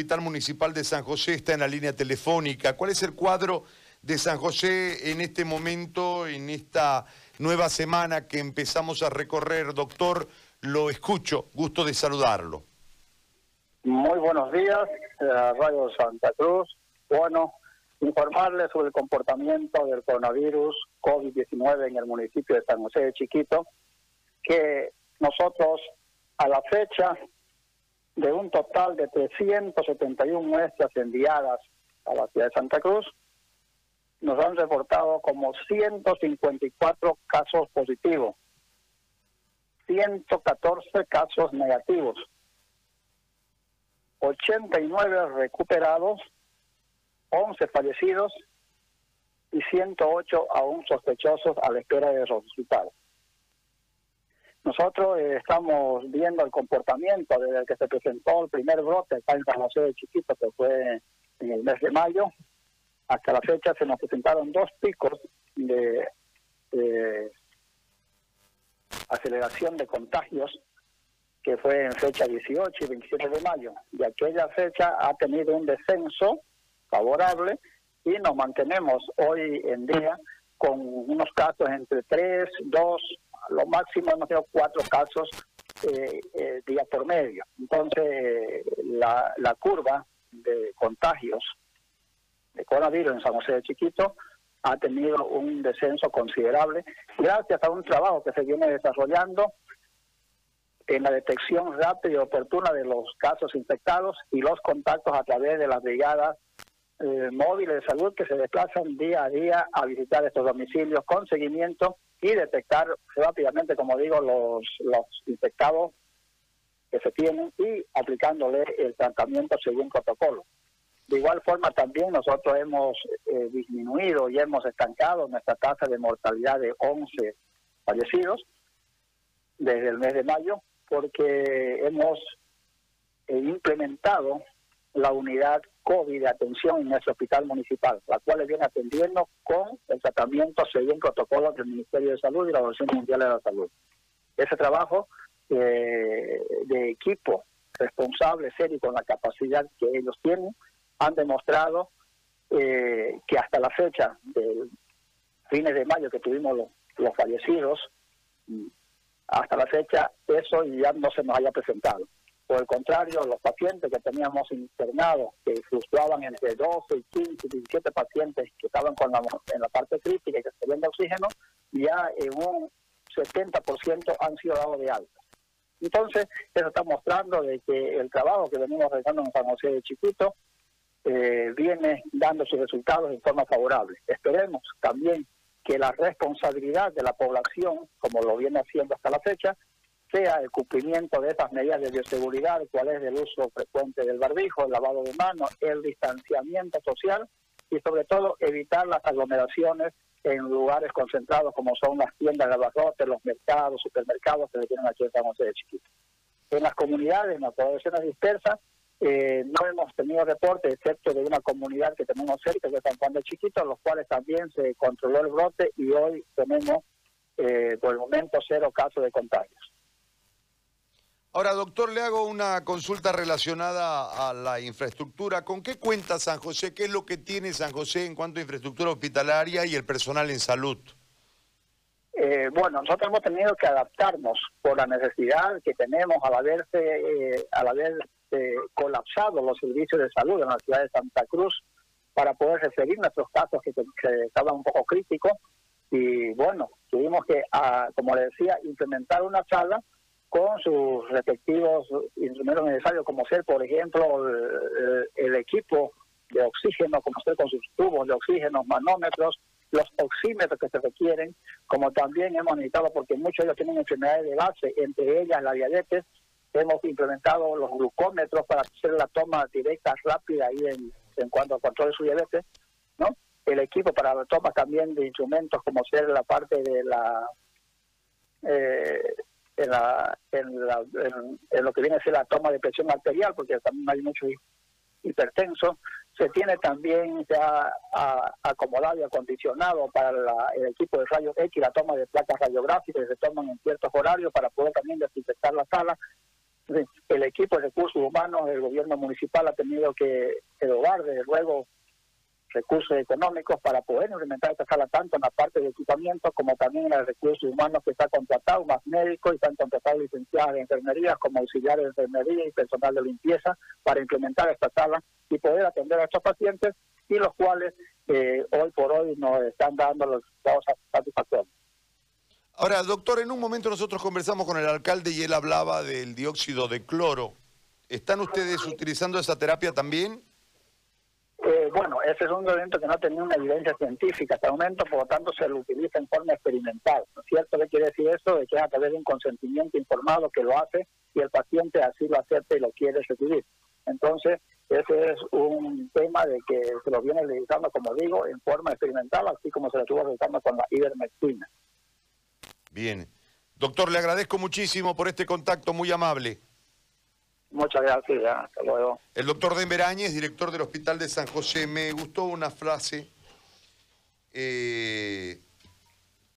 Hospital Municipal de San José está en la línea telefónica. ¿Cuál es el cuadro de San José en este momento, en esta nueva semana que empezamos a recorrer? Doctor, lo escucho, gusto de saludarlo. Muy buenos días, Radio Santa Cruz. Bueno, informarles sobre el comportamiento del coronavirus COVID-19 en el municipio de San José de Chiquito, que nosotros a la fecha de un total de 371 muestras enviadas a la ciudad de Santa Cruz, nos han reportado como 154 casos positivos, 114 casos negativos, 89 recuperados, 11 fallecidos y 108 aún sospechosos a la espera de resultados. Nosotros eh, estamos viendo el comportamiento desde que se presentó el primer brote acá en San José de Chiquito, que fue en el mes de mayo. Hasta la fecha se nos presentaron dos picos de, aceleración de contagios, que fue en fecha 18 y 27 de mayo. Y aquella fecha ha tenido un descenso favorable y nos mantenemos hoy en día con unos casos entre 3, 2, lo máximo hemos tenido cuatro casos eh, eh, día por medio. Entonces, la, curva de contagios de coronavirus en San José de Chiquito ha tenido un descenso considerable gracias a un trabajo que se viene desarrollando en la detección rápida y oportuna de los casos infectados y los contactos a través de las brigadas eh, móviles de salud que se desplazan día a día a visitar estos domicilios con seguimiento y detectar rápidamente, como digo, los, los infectados que se tienen y aplicándole el tratamiento según protocolo. De igual forma también nosotros hemos eh, disminuido y hemos estancado nuestra tasa de mortalidad de 11 fallecidos desde el mes de mayo porque hemos eh, implementado la unidad COVID de atención en nuestro hospital municipal, la cual viene atendiendo con el tratamiento según protocolos del Ministerio de Salud y la Organización Mundial de la Salud. Ese trabajo eh, de equipo responsable, serio con la capacidad que ellos tienen, han demostrado eh, que hasta la fecha del fines de mayo que tuvimos los, los fallecidos, hasta la fecha eso ya no se nos haya presentado. Por el contrario, los pacientes que teníamos internados, que fluctuaban entre 12 y 15 y 17 pacientes que estaban con la, en la parte crítica y que se de oxígeno, ya en un 70% han sido dados de alta. Entonces, eso está mostrando de que el trabajo que venimos realizando en San José de Chiquito eh, viene dando sus resultados en forma favorable. Esperemos también que la responsabilidad de la población, como lo viene haciendo hasta la fecha, sea el cumplimiento de estas medidas de bioseguridad, cuál es el uso frecuente del barbijo, el lavado de manos, el distanciamiento social y sobre todo evitar las aglomeraciones en lugares concentrados como son las tiendas de abarrotes, los mercados, supermercados que se tienen aquí en San José de Chiquito. En las comunidades, en las poblaciones dispersas, eh, no hemos tenido reportes, excepto de una comunidad que tenemos cerca, que es San Juan de Chiquito, los cuales también se controló el brote y hoy tenemos, eh, por el momento, cero casos de contagios. Ahora, doctor, le hago una consulta relacionada a la infraestructura. ¿Con qué cuenta San José? ¿Qué es lo que tiene San José en cuanto a infraestructura hospitalaria y el personal en salud? Eh, bueno, nosotros hemos tenido que adaptarnos por la necesidad que tenemos al haberse, eh, al haber eh, colapsado los servicios de salud en la ciudad de Santa Cruz para poder referir nuestros casos que, estaban un poco críticos. Y bueno, tuvimos que, ah, como le decía, implementar una sala con sus respectivos instrumentos necesarios, como ser, por ejemplo, el, equipo de oxígeno, como ser con sus tubos de oxígeno, manómetros, los oxímetros que se requieren, como también hemos necesitado, porque muchos de ellos tienen enfermedades de base, entre ellas la diabetes, hemos implementado los glucómetros para hacer la toma directa, rápida ahí en, en cuanto al control de su diabetes, ¿no? El equipo para la toma también de instrumentos, como ser la parte de la... Eh, en, la, en, lo que viene a ser la toma de presión arterial, porque también hay mucho hipertenso. Se tiene también ya acomodado y acondicionado para el equipo de rayos X la toma de placas radiográficas que se toman en ciertos horarios para poder también desinfectar la sala. el equipo de recursos humanos del gobierno municipal ha tenido que erogar desde luego recursos económicos para poder implementar esta sala tanto en la parte de equipamiento como también en los recursos humanos que está contratado, más médicos y están contratados licenciados de enfermería como auxiliares de enfermería y personal de limpieza para implementar esta sala y poder atender a estos pacientes y los cuales eh, hoy por hoy nos están dando los resultados satisfactorios. Ahora, doctor, en un momento nosotros conversamos con el alcalde y él hablaba del dióxido de cloro. ¿Están ustedes utilizando esa terapia también? Eh, bueno, ese es un evento que no tenía una evidencia científica hasta el momento, por lo tanto se lo utiliza en forma experimental. ¿No es cierto? ¿Qué quiere decir eso? De que es a través de un consentimiento informado que lo hace y el paciente así lo acepta y lo quiere recibir. Entonces, ese es un tema de que se lo viene realizando, como digo, en forma experimental, así como se lo estuvo realizando con la ivermectina. Bien. Doctor, le agradezco muchísimo por este contacto muy amable. Muchas gracias, hasta luego. El doctor Denver director del Hospital de San José, me gustó una frase. Eh,